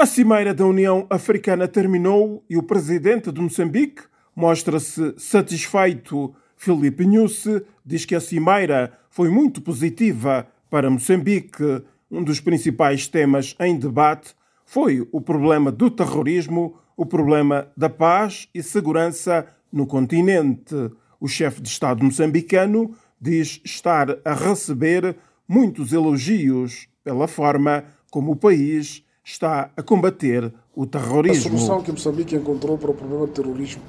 A Cimeira da União Africana terminou e o presidente de Moçambique mostra-se satisfeito. Filipe Nhusse diz que a Cimeira foi muito positiva para Moçambique. Um dos principais temas em debate foi o problema do terrorismo, o problema da paz e segurança no continente. O chefe de Estado moçambicano diz estar a receber muitos elogios pela forma como o país está a combater o terrorismo. A solução que Moçambique encontrou para o problema do terrorismo,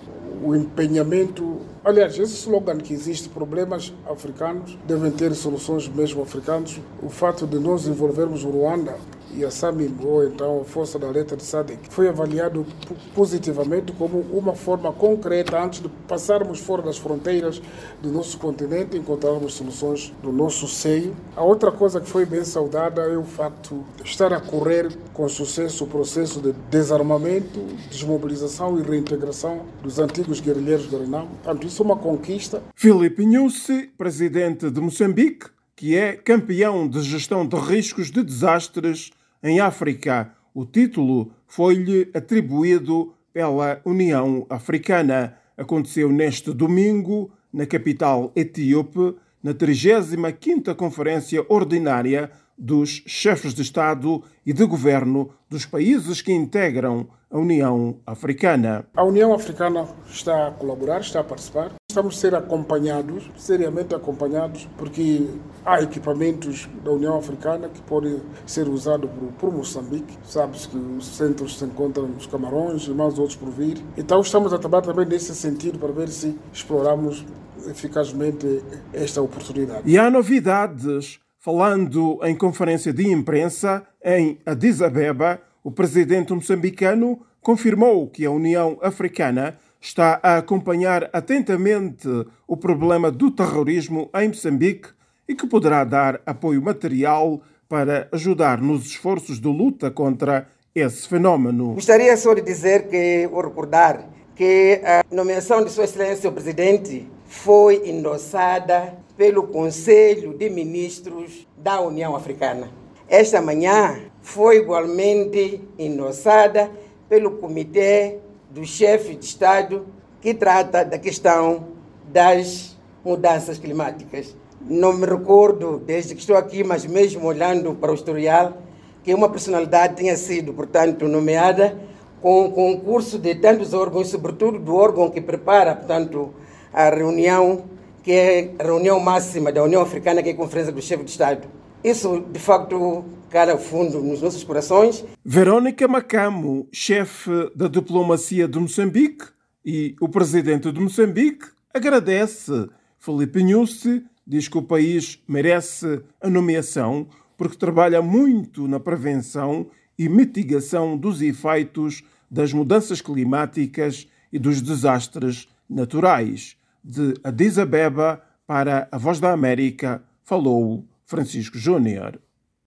o empenhamento. Aliás, esse slogan que existe, problemas africanos devem ter soluções mesmo africanos. O fato de nós envolvermos o Ruanda e a SAMIM, ou então a Força da Letra de SADC, foi avaliado positivamente como uma forma concreta antes de passarmos fora das fronteiras do nosso continente e encontrarmos soluções do nosso seio. A outra coisa que foi bem saudada é o facto de estar a correr com sucesso o processo de desarmamento, desmobilização e reintegração dos antigos guerrilheiros do Renam. Portanto, isso é uma conquista. Filipe Nussi, presidente de Moçambique, que é campeão de gestão de riscos de desastres em África. O título foi-lhe atribuído pela União Africana. Aconteceu neste domingo, na capital etíope, na 35ª Conferência Ordinária dos Chefes de Estado e de Governo dos países que integram a União Africana. A União Africana está a colaborar, está a participar. Estamos a ser acompanhados, seriamente acompanhados, porque há equipamentos da União Africana que podem ser usados por, por Moçambique. Sabes que os centros se encontram nos Camarões e mais outros por vir. Então estamos a trabalhar também nesse sentido para ver se exploramos eficazmente esta oportunidade. E há novidades. Falando em conferência de imprensa em Addis Abeba, o presidente moçambicano confirmou que a União Africana está a acompanhar atentamente o problema do terrorismo em Moçambique e que poderá dar apoio material para ajudar nos esforços de luta contra esse fenômeno. Gostaria só de dizer que, ou recordar, que a nomeação de Sua Excelência o Presidente foi endossada pelo Conselho de Ministros da União Africana. Esta manhã foi igualmente endossada pelo Comitê do Chefe de Estado que trata da questão das mudanças climáticas. Não me recordo, desde que estou aqui, mas mesmo olhando para o historial, que uma personalidade tenha sido, portanto, nomeada com o concurso de tantos órgãos, sobretudo do órgão que prepara, portanto, a reunião que é a reunião máxima da União Africana, que é a Conferência do Chefe de Estado. Isso, de facto, cara fundo nos nossos corações. Verônica Macamo, chefe da diplomacia de Moçambique, e o presidente de Moçambique agradece. Felipe Nussi diz que o país merece a nomeação porque trabalha muito na prevenção e mitigação dos efeitos das mudanças climáticas e dos desastres naturais de Addis Abeba para a Voz da América, falou Francisco Júnior.